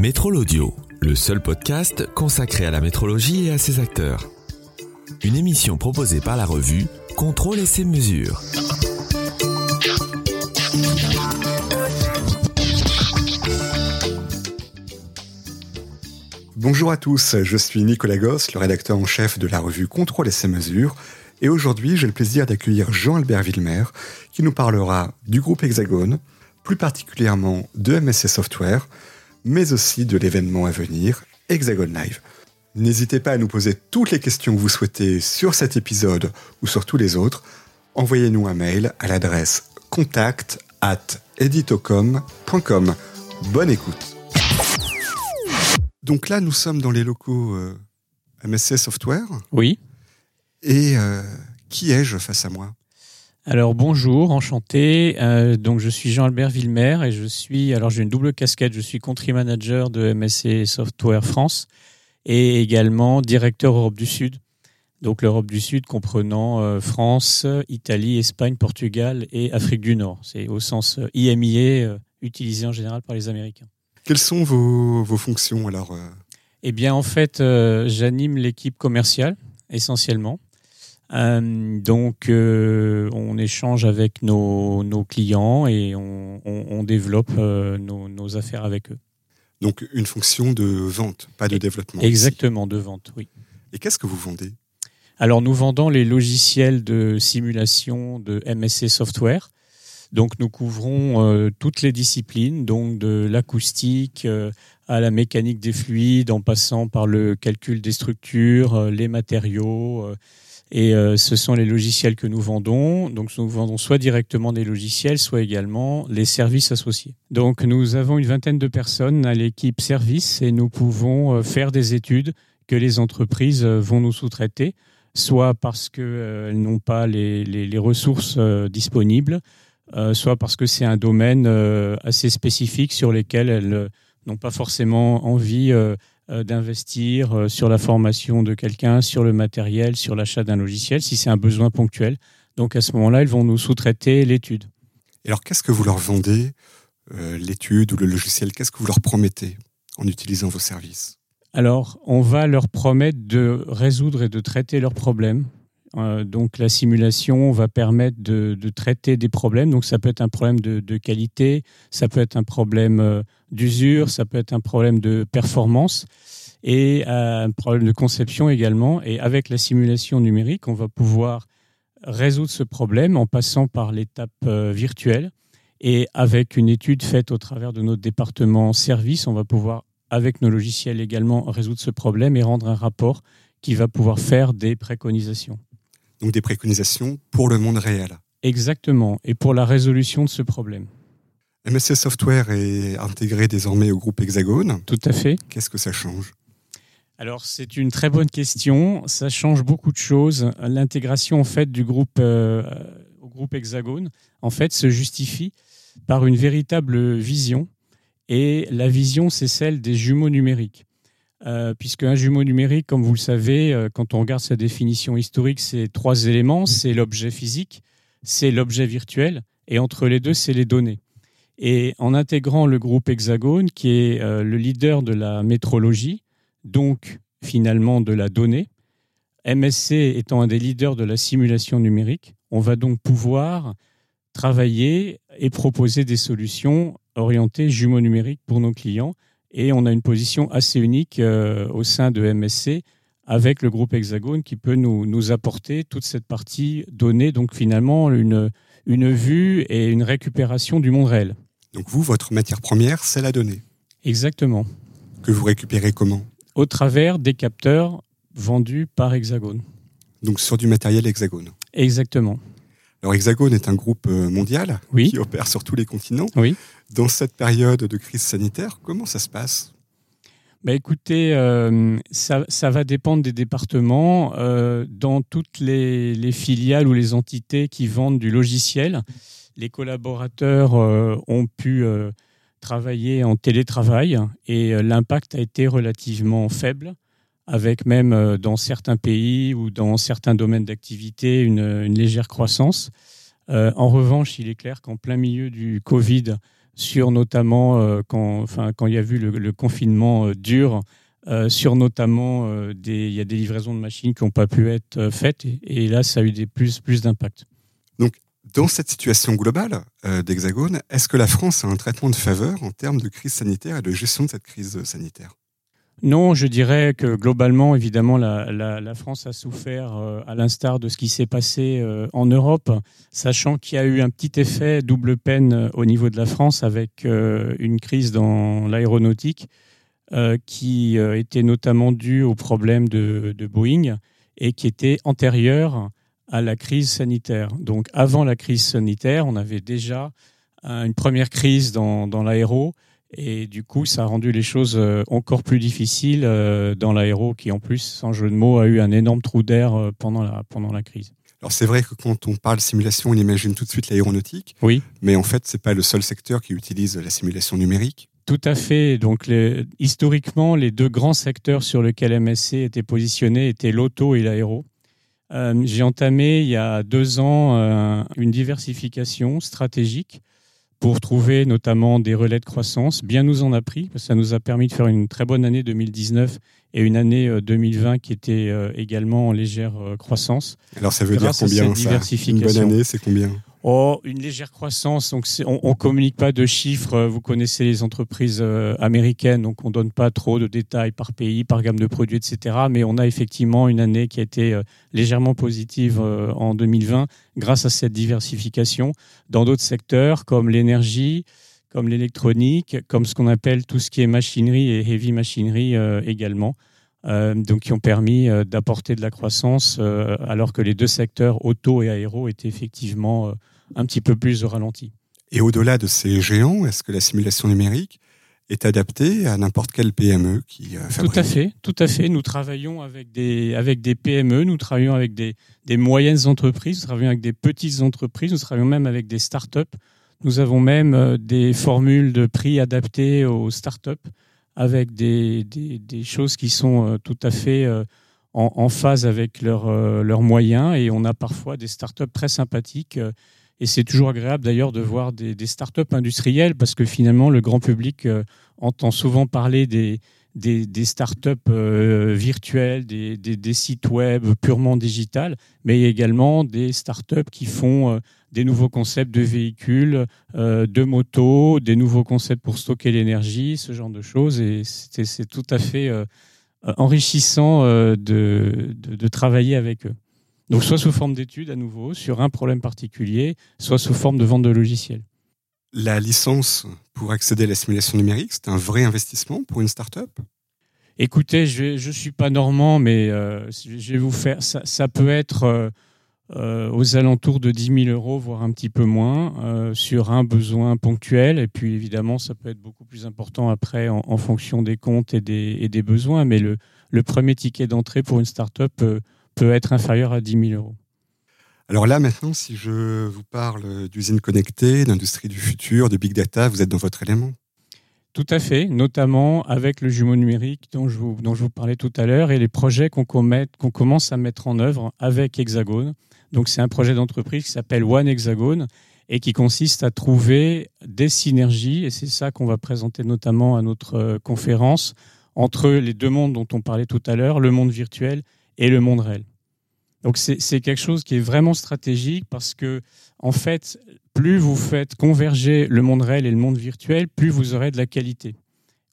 Métro l'audio, le seul podcast consacré à la métrologie et à ses acteurs. Une émission proposée par la revue Contrôle et ses mesures. Bonjour à tous, je suis Nicolas Gosse, le rédacteur en chef de la revue Contrôle et ses mesures, et aujourd'hui j'ai le plaisir d'accueillir Jean-Albert Villemer, qui nous parlera du groupe Hexagone, plus particulièrement de MSC Software, mais aussi de l'événement à venir, Hexagone Live. N'hésitez pas à nous poser toutes les questions que vous souhaitez sur cet épisode ou sur tous les autres. Envoyez-nous un mail à l'adresse contact at editocom.com. Bonne écoute. Donc là, nous sommes dans les locaux euh, MSC Software. Oui. Et euh, qui ai-je face à moi? Alors bonjour, enchanté. Euh, donc je suis Jean-Albert Villemer et je suis, alors j'ai une double casquette, je suis country manager de MSC Software France et également directeur Europe du Sud. Donc l'Europe du Sud comprenant euh, France, Italie, Espagne, Portugal et Afrique du Nord. C'est au sens euh, IMIA euh, utilisé en général par les Américains. Quelles sont vos, vos fonctions alors Eh bien en fait, j'anime l'équipe commerciale essentiellement. Euh, donc euh, on échange avec nos, nos clients et on, on- on développe euh, nos, nos affaires avec eux. Donc une fonction de vente, pas de développement. Exactement, de vente, oui. Et qu'est-ce que vous vendez? Alors, nous vendons les logiciels de simulation de MSC Software. Donc, nous couvrons toutes les disciplines, donc de l'acoustique à la mécanique des fluides, en passant par le calcul des structures, les matériaux. Et euh, ce sont les logiciels que nous vendons. Donc, nous vendons soit directement des logiciels, soit également les services associés. Donc, nous avons une vingtaine de personnes à l'équipe service et nous pouvons euh, faire des études que les entreprises euh, vont nous sous-traiter soit parce qu'elles n'ont pas les, les- ressources disponibles, soit parce que c'est un domaine assez spécifique sur lequel elles n'ont pas forcément envie d'investir euh, sur la formation de quelqu'un, sur le matériel, sur l'achat d'un logiciel, si c'est un besoin ponctuel. Donc à ce moment-là, elles vont nous sous-traiter l'étude. Et alors qu'est-ce que vous leur vendez euh, L'étude ou le logiciel? Qu'est-ce que vous leur promettez en utilisant vos services? Alors, on va leur promettre de résoudre et de traiter leurs problèmes. Euh, donc, la simulation va permettre de, traiter des problèmes. Donc, ça peut être un problème de, qualité, ça peut être un problème euh, d'usure, ça peut être un problème de performance et euh, un problème de conception également. Et avec la simulation numérique, on va pouvoir résoudre ce problème en passant par l'étape virtuelle. Et avec une étude faite au travers de notre département service, on va pouvoir avec nos logiciels également résoudre ce problème et rendre un rapport qui va pouvoir faire des préconisations. Donc des préconisations pour le monde réel. Exactement, et pour la résolution de ce problème. MSC Software est intégré désormais au groupe Hexagone. Tout à fait. Qu'est-ce que ça change? Alors c'est une très bonne question, ça change beaucoup de choses. L'intégration en fait du groupe euh, au groupe Hexagone en fait se justifie par une véritable vision et la vision c'est celle des jumeaux numériques. Euh, puisque un jumeau numérique, comme vous le savez, euh, quand on regarde sa définition historique, c'est trois éléments. C'est l'objet physique, c'est l'objet virtuel, et entre les deux, c'est les données. Et en intégrant le groupe Hexagone, qui est euh, le leader de la métrologie, donc finalement de la donnée, MSC étant un des leaders de la simulation numérique, on va donc pouvoir travailler et proposer des solutions orientées jumeaux numériques pour nos clients. Et on a une position assez unique euh, au sein de MSC avec le groupe Hexagone qui peut nous, nous apporter toute cette partie donnée, donc finalement une, une vue et une récupération du monde réel. Donc vous, votre matière première, c'est la donnée. Exactement. Que vous récupérez comment? Au travers des capteurs vendus par Hexagone. Donc sur du matériel Hexagone. Exactement. Alors Hexagone est un groupe euh, mondial Oui. qui opère sur tous les continents. Oui. Dans cette période de crise sanitaire, comment ça se passe? Bah écoutez, euh, ça, va dépendre des départements. Euh, dans toutes les, les filiales ou les entités qui vendent du logiciel, les collaborateurs euh, ont pu travailler en télétravail et l'impact a été relativement faible, avec même dans certains pays ou dans certains domaines d'activité une, légère croissance. En revanche, il est clair qu'en plein milieu du Covid, sur notamment quand, enfin, quand il y a vu le, confinement dur, sur notamment il y a des livraisons de machines qui n'ont pas pu être faites et, là ça a eu des plus, plus d'impact. Donc dans cette situation globale d'Hexagone, est-ce que la France a un traitement de faveur en termes de crise sanitaire et de gestion de cette crise sanitaire? Non, je dirais que globalement, évidemment, la, France a souffert, euh, à l'instar de ce qui s'est passé euh, en Europe, sachant qu'il y a eu un petit effet double peine euh, au niveau de la France avec une crise dans l'aéronautique qui était notamment due au problème de, Boeing et qui était antérieure à la crise sanitaire. Donc avant la crise sanitaire, on avait déjà une première crise dans, dans l'aéro et du coup, ça a rendu les choses euh, encore plus difficiles euh, dans l'aéro, qui en plus, sans jeu de mots, a eu un énorme trou d'air euh, pendant la, pendant la crise. Alors c'est vrai que quand on parle simulation, on imagine tout de suite l'aéronautique. Oui. Mais en fait, c'est pas le seul secteur qui utilise la simulation numérique. Tout à fait. Donc les, historiquement, les deux grands secteurs sur lesquels MSC était positionné étaient l'auto et l'aéro. J'ai entamé il y a deux ans une diversification stratégique pour trouver notamment des relais de croissance. Bien nous en a pris, ça nous a permis de faire une très bonne année 2019 et une année 2020 euh, qui était euh, également en légère euh, croissance. Alors ça veut dire combien ça? Une bonne année, c'est combien? Oh, une légère croissance. Donc, on, on communique pas de chiffres. Vous connaissez les entreprises euh, américaines, donc on donne pas trop de détails par pays, par gamme de produits, etc. Mais on a effectivement une année qui a été euh, légèrement positive euh, en 2020 grâce à cette diversification dans d'autres secteurs comme l'énergie, comme l'électronique, comme ce qu'on appelle tout ce qui est machinerie et heavy machinery également. Donc qui ont permis d'apporter de la croissance alors que les deux secteurs auto et aéro étaient effectivement un petit peu plus de ralenti. Et au-delà de ces géants, est-ce que la simulation numérique est adaptée à n'importe quelle PME qui euh, fabrique Tout à fait, tout à fait. Nous travaillons avec des, avec des PME, nous travaillons avec des, des moyennes entreprises, nous travaillons avec des petites entreprises, nous travaillons même avec des startups. Nous avons même euh, des formules de prix adaptées aux startups avec des, choses qui sont euh, tout à fait en, en phase avec leurs leurs moyens. Et on a parfois des startups très sympathiques et c'est toujours agréable d'ailleurs de voir des, des startups industrielles parce que finalement le grand public euh, entend souvent parler des, des, des startups euh, virtuelles, des, sites web purement digital, mais également des startups qui font euh, des nouveaux concepts de véhicules, de motos, des nouveaux concepts pour stocker l'énergie, ce genre de choses. Et c'est tout à fait enrichissant de, de, de travailler avec eux. Donc soit sous forme d'études à nouveau sur un problème particulier, soit sous forme de vente de logiciels. La licence pour accéder à la simulation numérique, c'est un vrai investissement pour une start-up? Écoutez, je ne suis pas normand, mais euh, je vais vous faire. Ça, peut être euh, euh, aux alentours de 10 000 euros, voire un petit peu moins, sur un besoin ponctuel. Et puis évidemment, ça peut être beaucoup plus important après en, fonction des comptes et des, besoins. Mais le, le premier ticket d'entrée pour une start-up peut être inférieur à 10 000 euros. Alors là, maintenant, si je vous parle d'usines connectées, d'industrie du futur, de big data, vous êtes dans votre élément Tout à fait, notamment avec le jumeau numérique dont je vous, parlais tout à l'heure et les projets qu'on qu'on commence à mettre en œuvre avec Hexagone. Donc c'est un projet d'entreprise qui s'appelle One Hexagone et qui consiste à trouver des synergies, et c'est ça qu'on va présenter notamment à notre euh, conférence, entre les deux mondes dont on parlait tout à l'heure, le monde virtuel et le monde réel. Donc c'est quelque chose qui est vraiment stratégique parce que en fait, plus vous faites converger le monde réel et le monde virtuel, plus vous aurez de la qualité.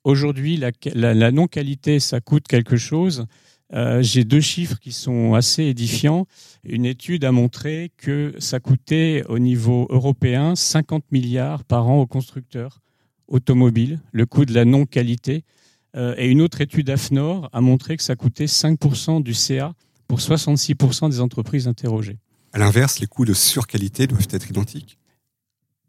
Aujourd'hui, la, non-qualité, ça coûte quelque chose. Euh, j'ai deux chiffres qui sont assez édifiants. Une étude a montré que ça coûtait au niveau européen 50 milliards par an aux constructeurs automobiles, le coût de la non-qualité. Euh, et une autre étude AFNOR a montré que ça coûtait 5% du CA pour 66% des entreprises interrogées. À l'inverse, les coûts de surqualité doivent être identiques.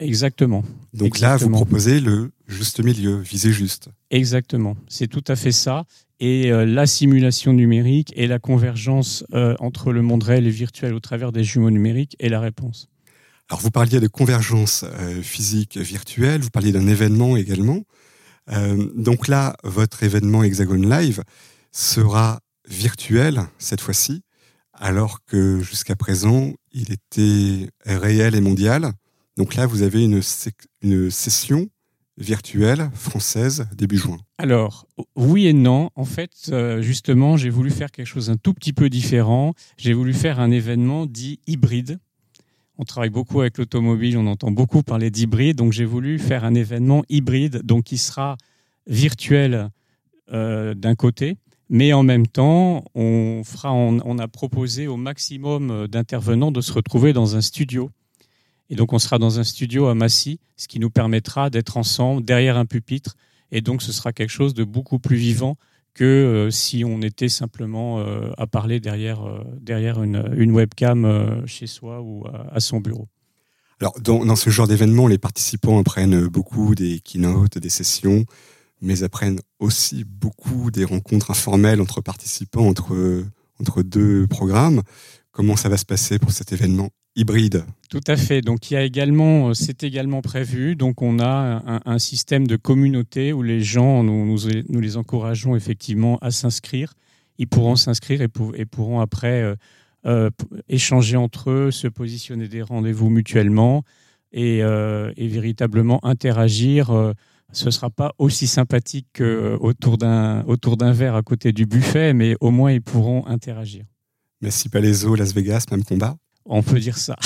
Exactement. Donc là, vous proposez le juste milieu, viser juste. Exactement. C'est tout à fait ça. Et euh, la simulation numérique et la convergence euh, entre le monde réel et virtuel au travers des jumeaux numériques est la réponse. Alors vous parliez de convergence physique virtuelle, vous parliez d'un événement également. Euh, donc là, votre événement Hexagone Live sera virtuel cette fois-ci, alors que jusqu'à présent, il était réel et mondial. Donc là, vous avez une, une session virtuelle française début juin Alors, oui et non. En fait, euh, justement, j'ai voulu faire quelque chose un tout petit peu différent. J'ai voulu faire un événement dit hybride. On travaille beaucoup avec l'automobile, on entend beaucoup parler d'hybride, donc j'ai voulu faire un événement hybride, donc qui sera virtuel euh, d'un côté, mais en même temps, on, a proposé au maximum d'intervenants de se retrouver dans un studio et donc, on sera dans un studio à Massy, ce qui nous permettra d'être ensemble derrière un pupitre. Et donc, ce sera quelque chose de beaucoup plus vivant que euh, si on était simplement euh, à parler derrière, euh, derrière une, webcam chez soi ou à, son bureau. Alors, dans, dans ce genre d'événement, les participants apprennent beaucoup des keynotes, des sessions, mais apprennent aussi beaucoup des rencontres informelles entre participants, entre, entre deux programmes. Comment ça va se passer pour cet événement hybride? Tout à fait. Donc il y a également, euh, c'est également prévu. Donc on a un, système de communauté où les gens, nous, nous, les encourageons effectivement à s'inscrire. Ils pourront s'inscrire et, pourront après euh, euh, échanger entre eux, se positionner des rendez-vous mutuellement et véritablement interagir. Ce ne sera pas aussi sympathique qu'autour d'un autour d'un verre à côté du buffet, mais au moins ils pourront interagir. Merci Palaiso, Las Vegas, même combat. On peut dire ça.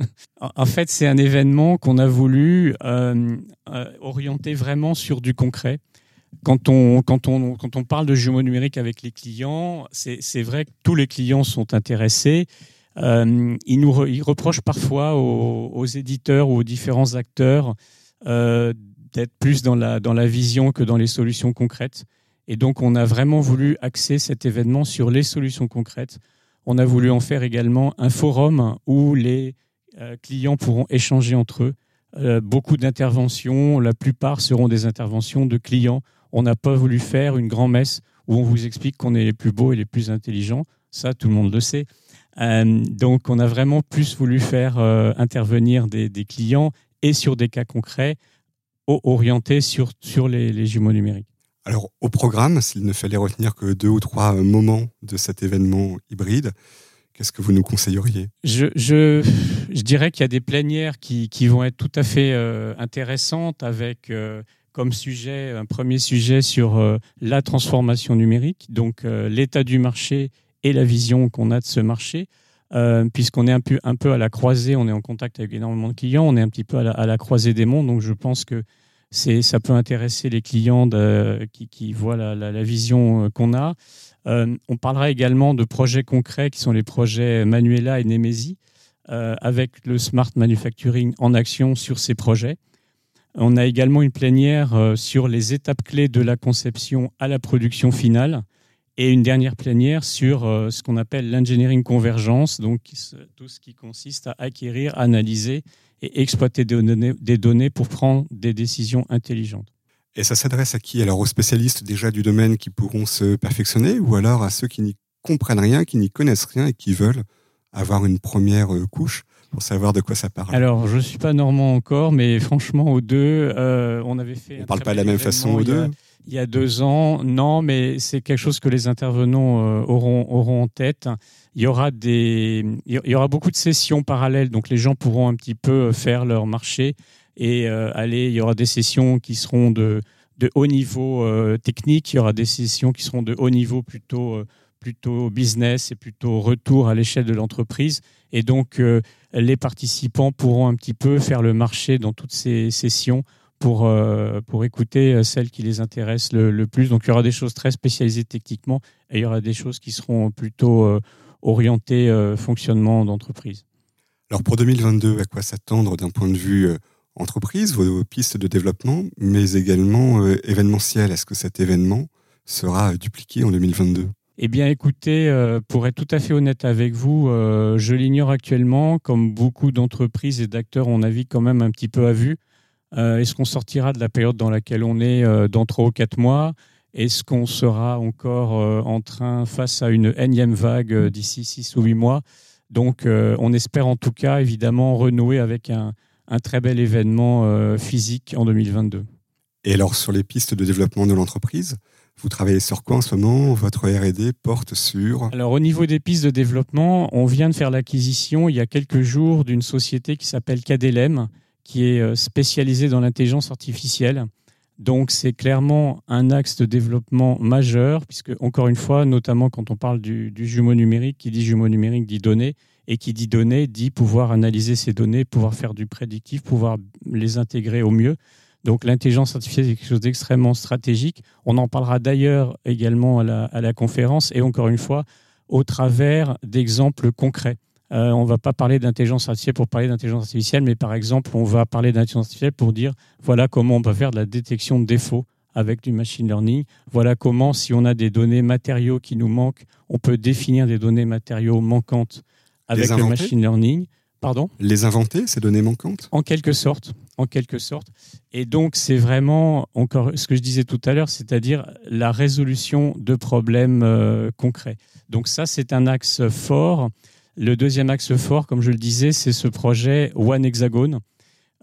en fait, c'est un événement qu'on a voulu euh, euh, orienter vraiment sur du concret. Quand on, quand, on, quand on parle de jumeaux numériques avec les clients, c'est vrai que tous les clients sont intéressés. Euh, ils nous reprochent parfois aux, éditeurs ou aux différents acteurs d'être plus dans la, dans la vision que dans les solutions concrètes. Et donc, on a vraiment voulu axer cet événement sur les solutions concrètes on a voulu en faire également un forum où les euh, clients pourront échanger entre eux. Euh, beaucoup d'interventions, la plupart seront des interventions de clients. On n'a pas voulu faire une grand-messe où on vous explique qu'on est les plus beaux et les plus intelligents. Ça, tout le monde le sait. Euh, donc, on a vraiment plus voulu faire intervenir des, clients et sur des cas concrets orientés sur, sur les jumeaux numériques. Alors, au programme, s'il ne fallait retenir que deux ou trois moments de cet événement hybride, qu'est-ce que vous nous conseilleriez? Je, je, dirais qu'il y a des plénières qui, qui, vont être tout à fait euh, intéressantes avec euh, comme sujet, un premier sujet sur euh, la transformation numérique, donc l'état du marché et la vision qu'on a de ce marché. Puisqu'on est un peu, à la croisée, on est en contact avec énormément de clients, on est un petit peu à la, croisée des mondes, donc je pense que ça peut intéresser les clients qui, voient la, vision euh, qu'on a. Euh, on parlera également de projets concrets qui sont les projets Manuela et Nemesi, euh, avec le smart manufacturing en action sur ces projets. On a également une plénière sur les étapes clés de la conception à la production finale et une dernière plénière sur ce qu'on appelle l'engineering convergence, donc tout ce qui consiste à acquérir, analyser et exploiter des données, des données pour prendre des décisions intelligentes. Et ça s'adresse à qui? Alors aux spécialistes déjà du domaine qui pourront se perfectionner ou alors à ceux qui n'y comprennent rien, qui n'y connaissent rien et qui veulent avoir une première euh, couche? Pour savoir de quoi ça parle Alors, je ne suis pas normand encore, mais franchement, aux deux, euh, on avait fait. On ne parle pas de la même façon aux deux il y a deux ans. Non, mais c'est quelque chose que les intervenants euh, auront, auront en tête. Il y, aura des, il y aura beaucoup de sessions parallèles, donc les gens pourront un petit peu faire leur marché et euh, aller. Il y aura des sessions qui seront de, de haut niveau euh, technique, il y aura des sessions qui seront de haut niveau plutôt, plutôt business et plutôt retour à l'échelle de l'entreprise. Et donc, les participants pourront un petit peu faire le marché dans toutes ces sessions pour, euh, pour écouter euh, celles qui les intéressent le, plus. Donc il y aura des choses très spécialisées techniquement et il y aura des choses qui seront plutôt euh, orientées fonctionnement d'entreprise. Alors pour 2022, à quoi s'attendre d'un point de vue entreprise, vos pistes de développement, mais également événementiel Est-ce que cet événement sera dupliqué en 2022 eh bien, écoutez, pour être tout à fait honnête avec vous, je l'ignore actuellement. Comme beaucoup d'entreprises et d'acteurs, on navigue quand même un petit peu à vue. Euh, est-ce qu'on sortira de la période dans laquelle on est euh, dans trois ou quatre mois? Est-ce qu'on sera encore euh, en train face à une énième vague d'ici six ou huit mois? Donc, on espère en tout cas, évidemment, renouer avec un, très bel événement physique en 2022. Et alors, sur les pistes de développement de l'entreprise, vous travaillez sur quoi en ce moment? Votre R&D porte sur Alors au niveau des pistes de développement, on vient de faire l'acquisition il y a quelques jours d'une société qui s'appelle KDLM, qui est spécialisé dans l'intelligence artificielle. Donc c'est clairement un axe de développement majeur, puisque encore une fois, notamment quand on parle du, jumeau numérique, qui dit jumeau numérique dit données, et qui dit données dit pouvoir analyser ces données, pouvoir faire du prédictif, pouvoir les intégrer au mieux. Donc l'intelligence artificielle est quelque chose d'extrêmement stratégique. On en parlera d'ailleurs également à la, à la conférence, et encore une fois, au travers d'exemples concrets. Euh, on ne va pas parler d'intelligence artificielle pour parler d'intelligence artificielle, mais par exemple, on va parler d'intelligence artificielle pour dire voilà comment on peut faire de la détection de défauts avec du machine learning. Voilà comment, si on a des données matériaux qui nous manquent, on peut définir des données matériaux manquantes avec le machine learning. Pardon Les inventer, ces données manquantes En quelque sorte. En quelque sorte. Et donc, c'est vraiment, encore ce que je disais tout à l'heure, c'est-à-dire la résolution de problèmes euh, concrets. Donc ça, c'est un axe fort. Le deuxième axe fort, comme je le disais, c'est ce projet One Hexagone,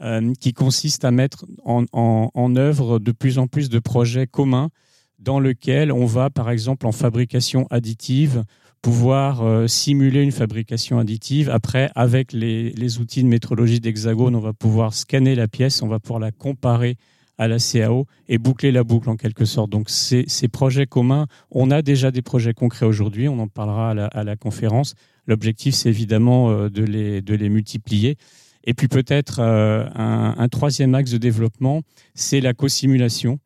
euh, qui consiste à mettre en, œuvre de plus en plus de projets communs dans lesquels on va, par exemple, en fabrication additive, pouvoir euh, simuler une fabrication additive. Après, avec les, outils de métrologie d'Hexagone, on va pouvoir scanner la pièce, on va pouvoir la comparer à la CAO et boucler la boucle en quelque sorte. Donc ces, projets communs, on a déjà des projets concrets aujourd'hui, on en parlera à la conférence, L'objectif, c'est évidemment euh, de les, de les multiplier. Et puis peut-être euh, un, troisième axe de développement, c'est la co-simulation,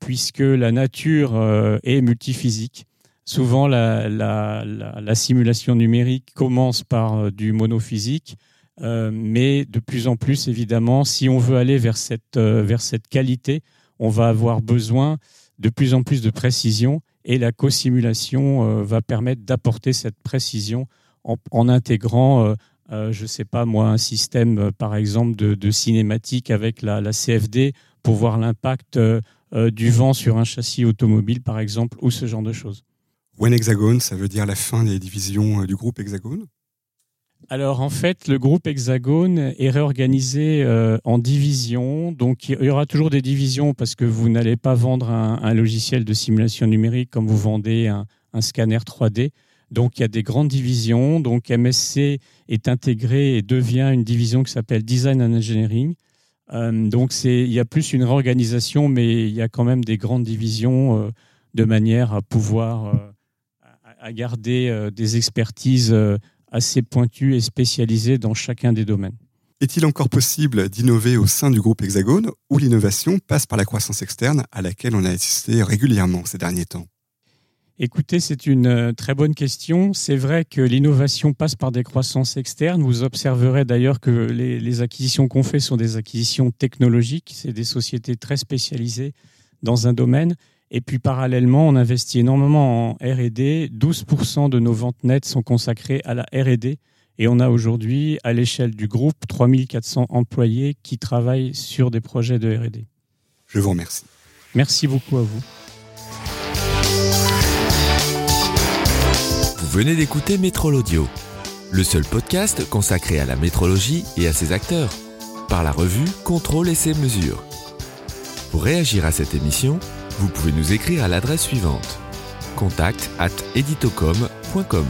puisque la nature est multiphysique. Souvent, la, la, simulation numérique commence par du monophysique, mais de plus en plus, évidemment, si on veut aller vers cette, vers cette qualité, on va avoir besoin de plus en plus de précision et la co-simulation euh, va permettre d'apporter cette précision en, intégrant, euh, euh, je ne sais pas moi, un système par exemple de, cinématique avec la, CFD pour voir l'impact du vent sur un châssis automobile par exemple ou ce genre de choses. One Hexagone, ça veut dire la fin des divisions du groupe Hexagone alors en fait, le groupe Hexagone est réorganisé euh, en divisions. Donc il y aura toujours des divisions parce que vous n'allez pas vendre un, logiciel de simulation numérique comme vous vendez un, scanner 3D. Donc il y a des grandes divisions. Donc MSC est intégré et devient une division qui s'appelle Design and Engineering. Euh, donc il y a plus une réorganisation, mais il y a quand même des grandes divisions euh, de manière à pouvoir à garder des expertises assez pointu et spécialisé dans chacun des domaines. Est-il encore possible d'innover au sein du groupe Hexagone ou l'innovation passe par la croissance externe à laquelle on a assisté régulièrement ces derniers temps? Écoutez, c'est une euh, très bonne question. C'est vrai que l'innovation passe par des croissances externes. Vous observerez d'ailleurs que les, les acquisitions qu'on fait sont des acquisitions technologiques. C'est des sociétés très spécialisées dans un domaine. Et puis parallèlement, on investit énormément en RD. 12% de nos ventes nettes sont consacrées à la RD. Et on a aujourd'hui, à l'échelle du groupe, 3400 employés qui travaillent sur des projets de RD. Je vous remercie. Merci beaucoup à vous. Vous venez d'écouter Métrol Audio, le seul podcast consacré à la métrologie et à ses acteurs, par la revue Contrôle et ses mesures. Pour réagir à cette émission, vous pouvez nous écrire à l'adresse suivante contact at editocom.com.